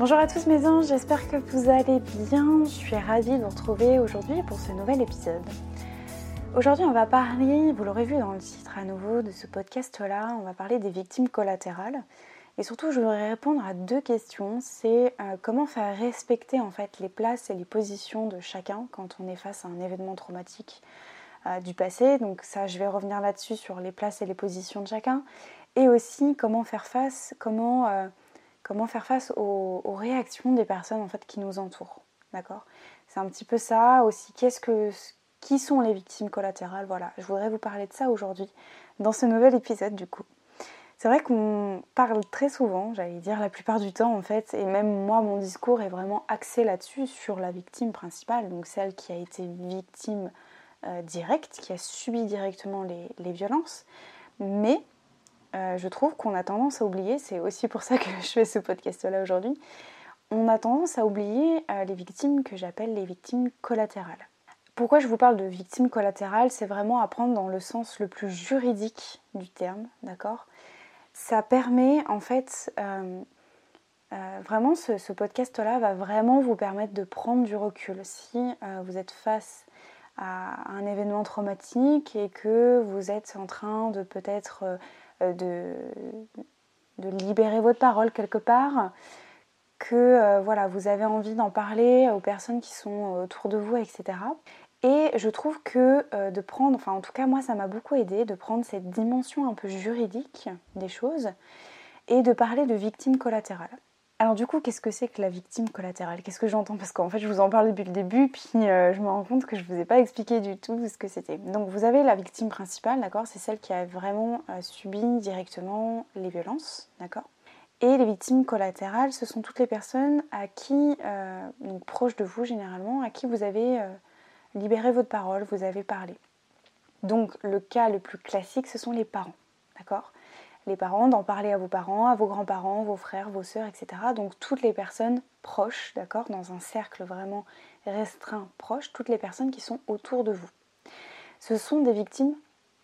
Bonjour à tous mes anges, j'espère que vous allez bien. Je suis ravie de vous retrouver aujourd'hui pour ce nouvel épisode. Aujourd'hui, on va parler, vous l'aurez vu dans le titre à nouveau de ce podcast-là, on va parler des victimes collatérales. Et surtout, je voudrais répondre à deux questions. C'est euh, comment faire respecter en fait les places et les positions de chacun quand on est face à un événement traumatique euh, du passé. Donc ça, je vais revenir là-dessus sur les places et les positions de chacun. Et aussi comment faire face, comment euh, comment faire face aux, réactions des personnes en fait qui nous entourent. D'accord? C'est un petit peu ça aussi. Qu'est-ce que, qui sont les victimes collatérales? Voilà, je voudrais vous parler de ça aujourd'hui dans ce nouvel épisode du coup. C'est vrai qu'on parle très souvent, j'allais dire la plupart du temps en fait, et même moi mon discours est vraiment axé là-dessus, sur la victime principale, donc celle qui a été victime euh, directe, qui a subi directement les, les violences. Mais euh, je trouve qu'on a tendance à oublier, c'est aussi pour ça que je fais ce podcast-là aujourd'hui, on a tendance à oublier euh, les victimes que j'appelle les victimes collatérales. Pourquoi je vous parle de victimes collatérales? C'est vraiment à prendre dans le sens le plus juridique du terme, d'accord? Ça permet en fait, euh, vraiment ce, ce podcast-là va vraiment vous permettre de prendre du recul. Si vous êtes face à un événement traumatique et que vous êtes en train de peut-être euh, de, de libérer votre parole quelque part, que euh, voilà, vous avez envie d'en parler aux personnes qui sont autour de vous, etc. Et je trouve que euh, de prendre, enfin en tout cas moi ça m'a beaucoup aidé de prendre cette dimension un peu juridique des choses et de parler de victime collatérale. Alors du coup, qu'est-ce que c'est que la victime collatérale? Qu'est-ce que j'entends? Parce qu'en fait, je vous en parle depuis le début, puis euh, je me rends compte que je ne vous ai pas expliqué du tout ce que c'était. Donc vous avez la victime principale, d'accord? C'est celle qui a vraiment euh, subi directement les violences, d'accord? Et les victimes collatérales, ce sont toutes les personnes à qui, euh, donc proches de vous généralement, à qui vous avez libéré votre parole, vous avez parlé. Donc le cas le plus classique, ce sont les parents, d'accord? Les parents, d'en parler à vos parents, à vos grands-parents, vos frères, vos sœurs, etc. Donc toutes les personnes proches, d'accord, dans un cercle vraiment restreint, proche, toutes les personnes qui sont autour de vous. Ce sont des victimes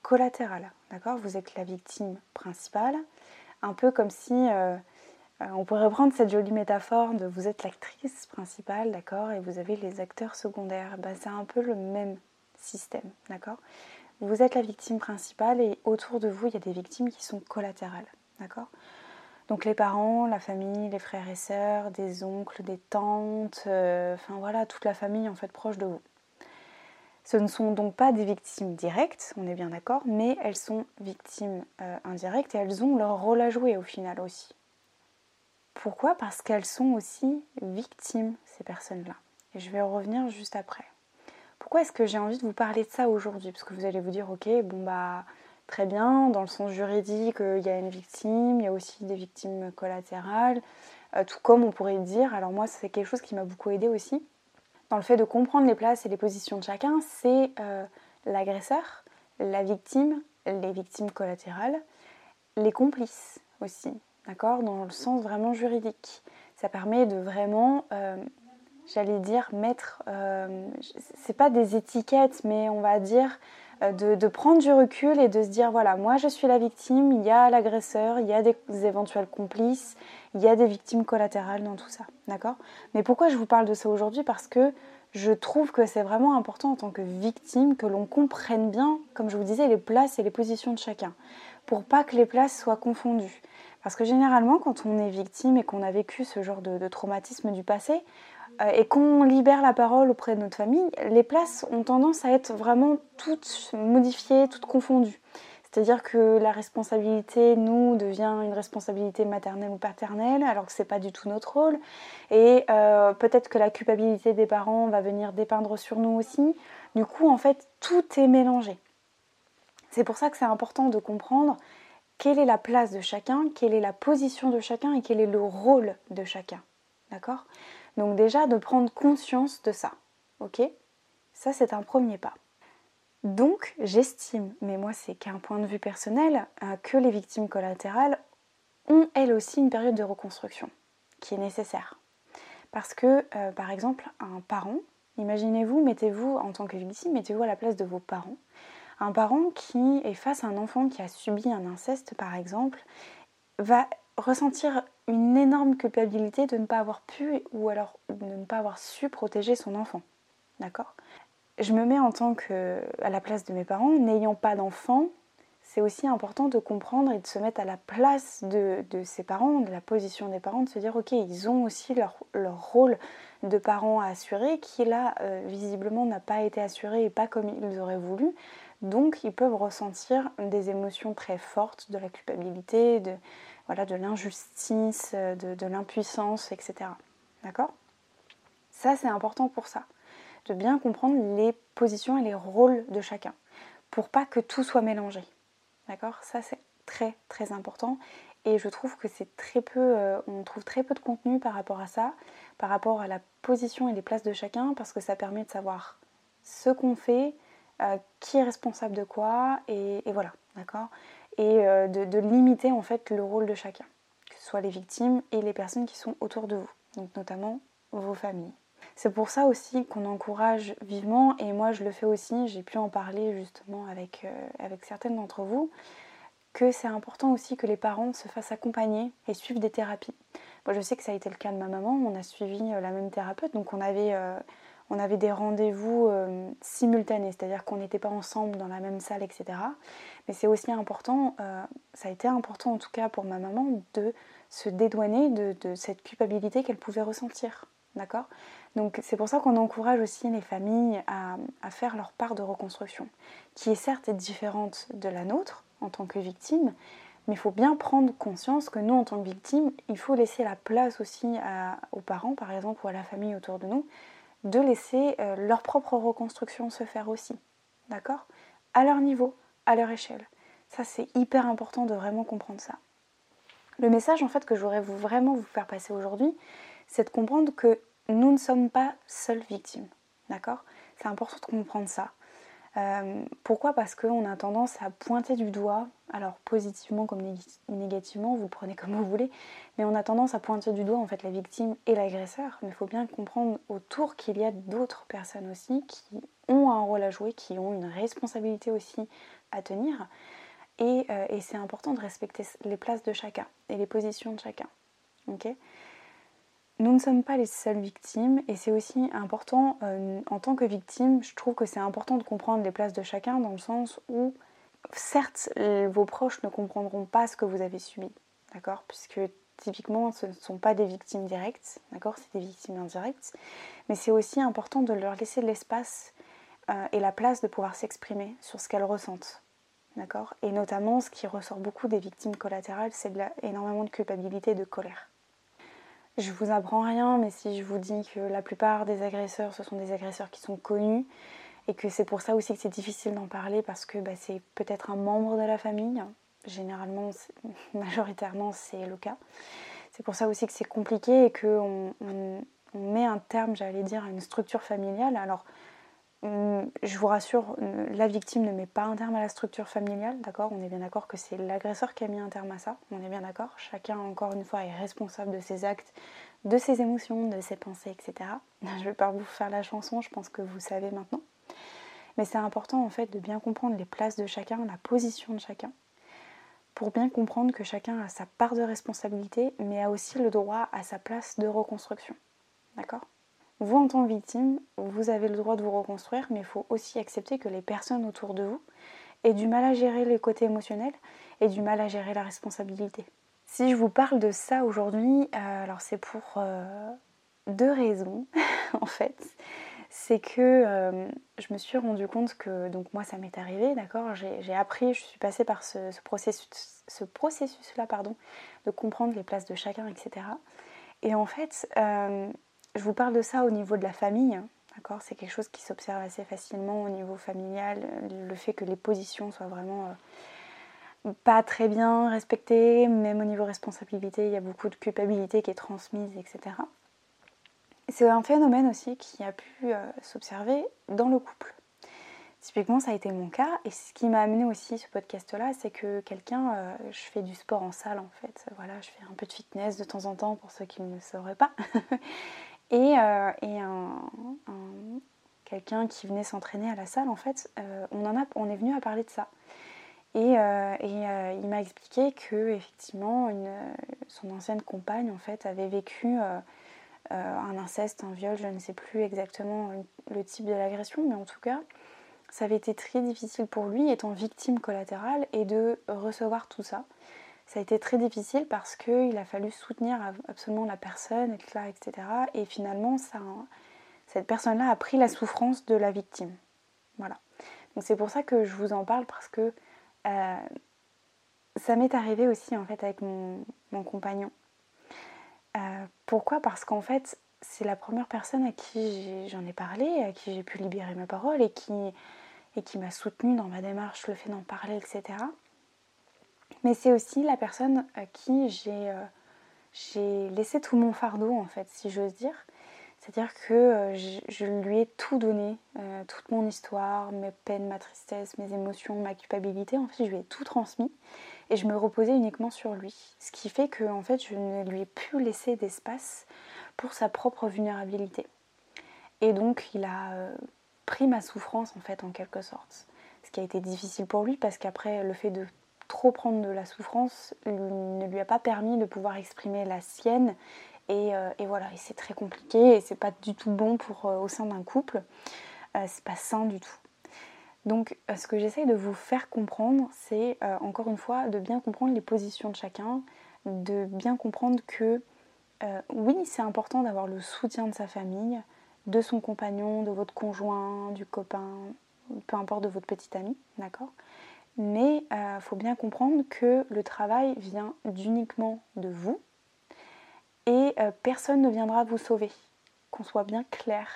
collatérales, d'accord? Vous êtes la victime principale, un peu comme si euh, euh, on pourrait prendre cette jolie métaphore de vous êtes l'actrice principale, d'accord, et vous avez les acteurs secondaires. Bah, c'est un peu le même système, d'accord? Vous êtes la victime principale et autour de vous, il y a des victimes qui sont collatérales. D'accord? Donc les parents, la famille, les frères et sœurs, des oncles, des tantes, euh, enfin voilà, toute la famille en fait proche de vous. Ce ne sont donc pas des victimes directes, on est bien d'accord, mais elles sont victimes euh, indirectes et elles ont leur rôle à jouer au final aussi. Pourquoi? Parce qu'elles sont aussi victimes, ces personnes-là. Et je vais en revenir juste après. Pourquoi est-ce que j'ai envie de vous parler de ça aujourd'hui? Parce que vous allez vous dire, ok, bon bah très bien, dans le sens juridique, il y a une victime, il y a aussi des victimes collatérales, euh, tout comme on pourrait dire. Alors moi, c'est quelque chose qui m'a beaucoup aidé aussi. Dans le fait de comprendre les places et les positions de chacun, c'est euh, l'agresseur, la victime, les victimes collatérales, les complices aussi, d'accord? Dans le sens vraiment juridique. Ça permet de vraiment euh, j'allais dire, mettre, euh, c'est pas des étiquettes, mais on va dire euh, de, prendre du recul et de se dire, voilà, moi je suis la victime, il y a l'agresseur, il y a des, éventuels complices, il y a des victimes collatérales dans tout ça, d'accord? Mais pourquoi je vous parle de ça aujourd'hui? Parce que je trouve que c'est vraiment important en tant que victime que l'on comprenne bien, comme je vous disais, les places et les positions de chacun, pour pas que les places soient confondues. Parce que généralement, quand on est victime et qu'on a vécu ce genre de traumatisme du passé, et qu'on libère la parole auprès de notre famille, les places ont tendance à être vraiment toutes modifiées, toutes confondues. C'est-à-dire que la responsabilité, nous, devient une responsabilité maternelle ou paternelle, alors que ce n'est pas du tout notre rôle. Et euh, peut-être que la culpabilité des parents va venir dépeindre sur nous aussi. Du coup, en fait, tout est mélangé. C'est pour ça que c'est important de comprendre quelle est la place de chacun, quelle est la position de chacun et quel est le rôle de chacun. D'accord? Donc déjà de prendre conscience de ça. Ok? Ça c'est un premier pas. Donc j'estime, mais moi c'est qu'un point de vue personnel, euh, que les victimes collatérales ont elles aussi une période de reconstruction qui est nécessaire. Parce que, euh, par exemple, un parent, imaginez-vous, mettez-vous en tant que victime, mettez-vous à la place de vos parents. Un parent qui est face à un enfant qui a subi un inceste, par exemple, va ressentir une énorme culpabilité de ne pas avoir pu ou alors de ne pas avoir su protéger son enfant. D'accord? Je me mets en tant que à la place de mes parents, n'ayant pas d'enfant, c'est aussi important de comprendre et de se mettre à la place de, ses parents, de la position des parents, de se dire ok, ils ont aussi leur, rôle de parents à assurer, qui là euh, visiblement n'a pas été assuré et pas comme ils auraient voulu. Donc ils peuvent ressentir des émotions très fortes, de la culpabilité, de voilà, de l'injustice, de, de l'impuissance, etc. D'accord? Ça c'est important pour ça, de bien comprendre les positions et les rôles de chacun, pour pas que tout soit mélangé. D'accord? Ça c'est très très important et je trouve que c'est très peu, euh, on trouve très peu de contenu par rapport à ça, par rapport à la position et les places de chacun, parce que ça permet de savoir ce qu'on fait, euh, qui est responsable de quoi, et, voilà, d'accord? Et euh, de, limiter en fait le rôle de chacun, que ce soit les victimes et les personnes qui sont autour de vous, donc notamment vos familles. C'est pour ça aussi qu'on encourage vivement, et moi je le fais aussi, j'ai pu en parler justement avec, euh, avec certaines d'entre vous, que c'est important aussi que les parents se fassent accompagner et suivent des thérapies. Moi je sais que ça a été le cas de ma maman, on a suivi euh, la même thérapeute, donc on avait, on avait des rendez-vous simultanés, c'est-à-dire qu'on n'était pas ensemble dans la même salle, etc. Mais c'est aussi important, ça a été important en tout cas pour ma maman, de se dédouaner de, cette culpabilité qu'elle pouvait ressentir. D'accord? Donc c'est pour ça qu'on encourage aussi les familles à, faire leur part de reconstruction, qui est certes différente de la nôtre en tant que victime, mais il faut bien prendre conscience que nous, en tant que victime, il faut laisser la place aussi aux parents, par exemple, ou à la famille autour de nous, de laisser euh, leur propre reconstruction se faire aussi. D'accord? À leur niveau, à leur échelle. Ça, c'est hyper important de vraiment comprendre ça. Le message, en fait, que j'aurais vraiment vous faire passer aujourd'hui, c'est de comprendre que nous ne sommes pas seules victimes. D'accord? C'est important de comprendre ça. Euh, pourquoi? Parce qu'on a tendance à pointer du doigt, alors positivement comme négativement, vous prenez comme vous voulez, mais on a tendance à pointer du doigt en fait la victime et l'agresseur. Mais il faut bien comprendre autour qu'il y a d'autres personnes aussi qui ont un rôle à jouer, qui ont une responsabilité aussi à tenir. Et, euh, et c'est important de respecter les places de chacun et les positions de chacun. ok? Nous ne sommes pas les seules victimes et c'est aussi important euh, en tant que victime, je trouve que c'est important de comprendre les places de chacun dans le sens où certes vos proches ne comprendront pas ce que vous avez subi, d'accord? Puisque typiquement ce ne sont pas des victimes directes, d'accord? C'est des victimes indirectes, mais c'est aussi important de leur laisser l'espace euh, et la place de pouvoir s'exprimer sur ce qu'elles ressentent. D'accord? Et notamment, ce qui ressort beaucoup des victimes collatérales, c'est énormément de culpabilité et de colère. Je vous apprends rien, mais si je vous dis que la plupart des agresseurs, ce sont des agresseurs qui sont connus, et que c'est pour ça aussi que c'est difficile d'en parler, parce que bah, c'est peut-être un membre de la famille, généralement, majoritairement, c'est le cas. C'est pour ça aussi que c'est compliqué et qu'on on, met un terme, j'allais dire, à une structure familiale. Alors, je vous rassure, la victime ne met pas un terme à la structure familiale, d'accord? On est bien d'accord que c'est l'agresseur qui a mis un terme à ça, on est bien d'accord Chacun, encore une fois, est responsable de ses actes, de ses émotions, de ses pensées, etc. Je ne vais pas vous faire la chanson, je pense que vous savez maintenant. Mais c'est important en fait de bien comprendre les places de chacun, la position de chacun, pour bien comprendre que chacun a sa part de responsabilité, mais a aussi le droit à sa place de reconstruction. D'accord? Vous, en tant que victime, vous avez le droit de vous reconstruire, mais il faut aussi accepter que les personnes autour de vous aient du mal à gérer les côtés émotionnels et du mal à gérer la responsabilité. Si je vous parle de ça aujourd'hui, euh, alors c'est pour euh, deux raisons en fait. C'est que euh, je me suis rendu compte que, donc moi ça m'est arrivé, d'accord, j'ai appris, je suis passée par ce, processus, ce processus-là, pardon, de comprendre les places de chacun, etc. Et en fait, je vous parle de ça au niveau de la famille, d'accord? C'est quelque chose qui s'observe assez facilement au niveau familial, le fait que les positions soient vraiment euh, pas très bien respecté, même au niveau responsabilité, il y a beaucoup de culpabilité qui est transmise, etc. C'est un phénomène aussi qui a pu euh, s'observer dans le couple. Typiquement, ça a été mon cas. Et ce qui m'a amené aussi ce podcast-là, c'est que quelqu'un, euh, je fais du sport en salle en fait. Voilà, je fais un peu de fitness de temps en temps pour ceux qui ne le sauraient pas. et, euh, quelqu'un qui venait s'entraîner à la salle, en fait, on, en a, on est venu à parler de ça. Et, et il m'a expliqué que effectivement, son ancienne compagne en fait avait vécu euh, un inceste, un viol, je ne sais plus exactement le type de l'agression, mais en tout cas, ça avait été très difficile pour lui, étant victime collatérale, et de recevoir tout ça. Ça a été très difficile parce qu'il a fallu soutenir absolument la personne, etc. Et finalement, cette personne-là a pris la souffrance de la victime. Voilà. Donc c'est pour ça que je vous en parle parce que euh, ça m'est arrivé aussi en fait avec mon compagnon. Euh, pourquoi? Parce qu'en fait, c'est la première personne à qui j'en ai parlé, à qui j'ai pu libérer ma parole et qui, et qui m'a soutenue dans ma démarche, le fait d'en parler, etc. Mais c'est aussi la personne à qui j'ai euh, laissé tout mon fardeau, en fait, si j'ose dire. C'est-à-dire que euh, je, lui ai tout donné, toute mon histoire, mes peines, ma tristesse, mes émotions, ma culpabilité. En fait, je lui ai tout transmis et je me reposais uniquement sur lui. Ce qui fait que en fait, je ne lui ai plus laissé d'espace pour sa propre vulnérabilité. Et donc, il a euh, pris ma souffrance en fait en quelque sorte. Ce qui a été difficile pour lui parce qu'après, le fait de trop prendre de la souffrance ne lui a pas permis de pouvoir exprimer la sienne. Et, euh, voilà, et c'est très compliqué et c'est pas du tout bon pour euh, au sein d'un couple. c'est pas sain du tout. Donc euh, ce que j'essaye de vous faire comprendre, c'est euh, encore une fois de bien comprendre les positions de chacun, de bien comprendre que euh, oui, c'est important d'avoir le soutien de sa famille, de son compagnon, de votre conjoint, du copain, peu importe de votre petite amie, d'accord? Mais il faut bien comprendre que le travail vient d'uniquement de vous et personne ne viendra vous sauver. Qu'on soit bien clair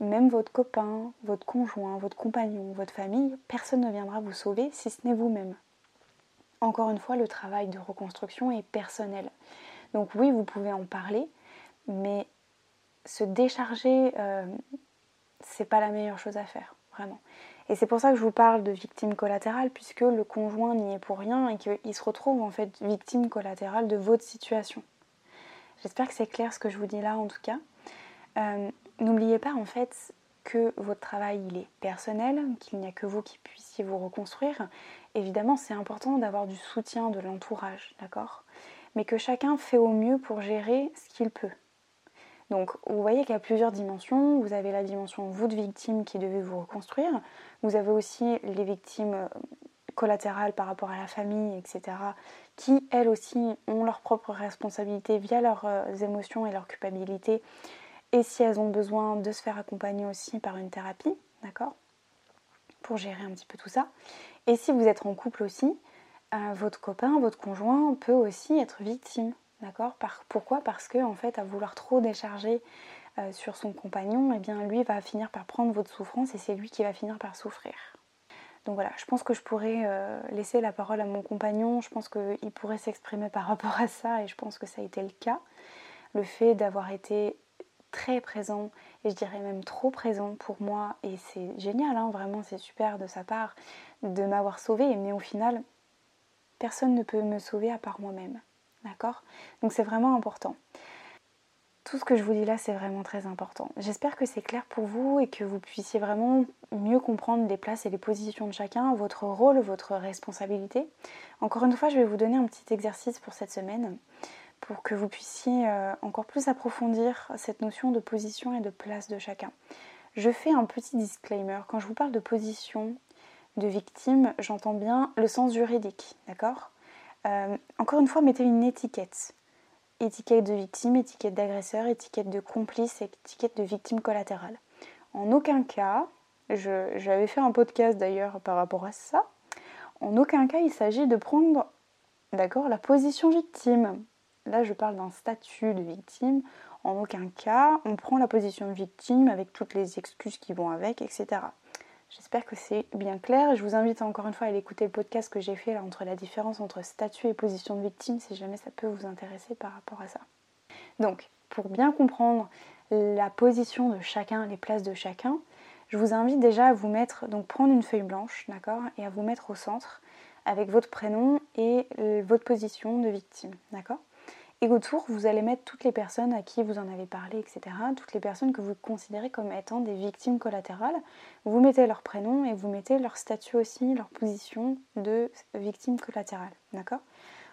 même votre copain, votre conjoint, votre compagnon, votre famille, personne ne viendra vous sauver si ce n'est vous-même. Encore une fois, le travail de reconstruction est personnel. Donc oui, vous pouvez en parler, mais se décharger, euh, c'est pas la meilleure chose à faire, vraiment. Et c'est pour ça que je vous parle de victime collatérale, puisque le conjoint n'y est pour rien et qu'il se retrouve en fait victime collatérale de votre situation. J'espère que c'est clair ce que je vous dis là en tout cas. Euh, N'oubliez pas en fait que votre travail il est personnel, qu'il n'y a que vous qui puissiez vous reconstruire. Évidemment, c'est important d'avoir du soutien de l'entourage, d'accord? Mais que chacun fait au mieux pour gérer ce qu'il peut. Donc, vous voyez qu'il y a plusieurs dimensions. Vous avez la dimension vous de victime qui devez vous reconstruire. Vous avez aussi les victimes euh, collatérales par rapport à la famille, etc., qui elles aussi ont leurs propres responsabilités via leurs euh, émotions et leur culpabilité et si elles ont besoin de se faire accompagner aussi par une thérapie, d'accord Pour gérer un petit peu tout ça. Et si vous êtes en couple aussi, euh, votre copain, votre conjoint peut aussi être victime, d'accord? Pourquoi? Parce que en fait, à vouloir trop décharger euh, sur son compagnon, eh bien lui va finir par prendre votre souffrance et c'est lui qui va finir par souffrir. Donc voilà, je pense que je pourrais euh, laisser la parole à mon compagnon, je pense qu'il pourrait s'exprimer par rapport à ça et je pense que ça a été le cas. Le fait d'avoir été très présent et je dirais même trop présent pour moi et c'est génial, hein, vraiment c'est super de sa part de m'avoir sauvé mais au final personne ne peut me sauver à part moi-même, d'accord? Donc c'est vraiment important. Tout ce que je vous dis là c'est vraiment très important. J'espère que c'est clair pour vous et que vous puissiez vraiment mieux comprendre les places et les positions de chacun, votre rôle, votre responsabilité. Encore une fois je vais vous donner un petit exercice pour cette semaine pour que vous puissiez euh, encore plus approfondir cette notion de position et de place de chacun. Je fais un petit disclaimer. Quand je vous parle de position de victime, j'entends bien le sens juridique, d'accord? Euh, Encore une fois, mettez une étiquette. Étiquette de victime, étiquette d'agresseur, étiquette de complice, étiquette de victime collatérale. En aucun cas, j'avais fait un podcast d'ailleurs par rapport à ça, en aucun cas il s'agit de prendre d'accord la position victime. Là, je parle d'un statut de victime. En aucun cas, on prend la position de victime avec toutes les excuses qui vont avec, etc. J'espère que c'est bien clair. Je vous invite encore une fois à écouter le podcast que j'ai fait là, entre la différence entre statut et position de victime si jamais ça peut vous intéresser par rapport à ça. Donc, pour bien comprendre la position de chacun, les places de chacun, je vous invite déjà à vous mettre, donc prendre une feuille blanche, d'accord, et à vous mettre au centre avec votre prénom et votre position de victime, d'accord? Et autour, vous allez mettre toutes les personnes à qui vous en avez parlé, etc., toutes les personnes que vous considérez comme étant des victimes collatérales. Vous mettez leur prénom et vous mettez leur statut aussi, leur position de victime collatérale, d'accord?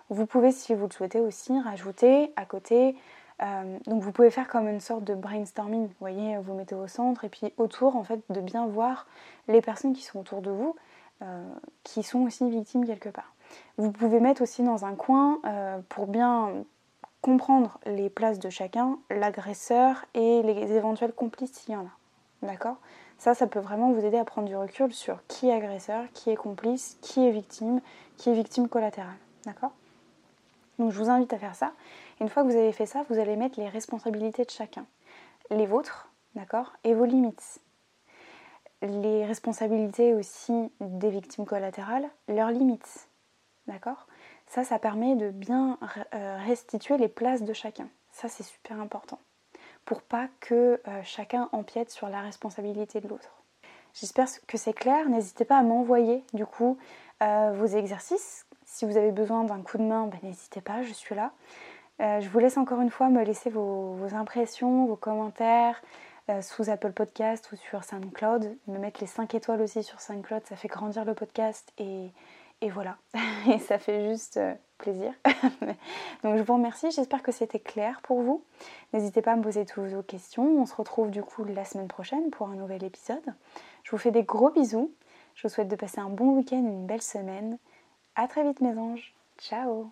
Vous pouvez, si vous le souhaitez aussi, rajouter à côté euh, donc vous pouvez faire comme une sorte de brainstorming, vous voyez, vous mettez au centre et puis autour en fait de bien voir les personnes qui sont autour de vous, euh, qui sont aussi victimes quelque part. Vous pouvez mettre aussi dans un coin euh, pour bien comprendre les places de chacun, l'agresseur et les éventuels complices s'il y en a. D'accord? Ça, ça peut vraiment vous aider à prendre du recul sur qui est agresseur, qui est complice, qui est victime, qui est victime collatérale. D'accord? Donc je vous invite à faire ça. Une fois que vous avez fait ça, vous allez mettre les responsabilités de chacun. Les vôtres, d'accord? Et vos limites. Les responsabilités aussi des victimes collatérales, leurs limites. D'accord? Ça, ça permet de bien euh, restituer les places de chacun. Ça, c'est super important. Pour pas que euh, chacun empiète sur la responsabilité de l'autre. J'espère que c'est clair. N'hésitez pas à m'envoyer du coup euh, vos exercices. Si vous avez besoin d'un coup de main, ben, n'hésitez pas, je suis là. Je vous laisse encore une fois me laisser vos, impressions, vos commentaires sous Apple Podcast ou sur SoundCloud. Me mettre les 5 étoiles aussi sur SoundCloud, ça fait grandir le podcast et, voilà. et ça fait juste euh, plaisir. Donc je vous remercie, j'espère que c'était clair pour vous. N'hésitez pas à me poser toutes vos questions. On se retrouve du coup la semaine prochaine pour un nouvel épisode. Je vous fais des gros bisous. Je vous souhaite de passer un bon week-end, une belle semaine. A très vite mes anges. Ciao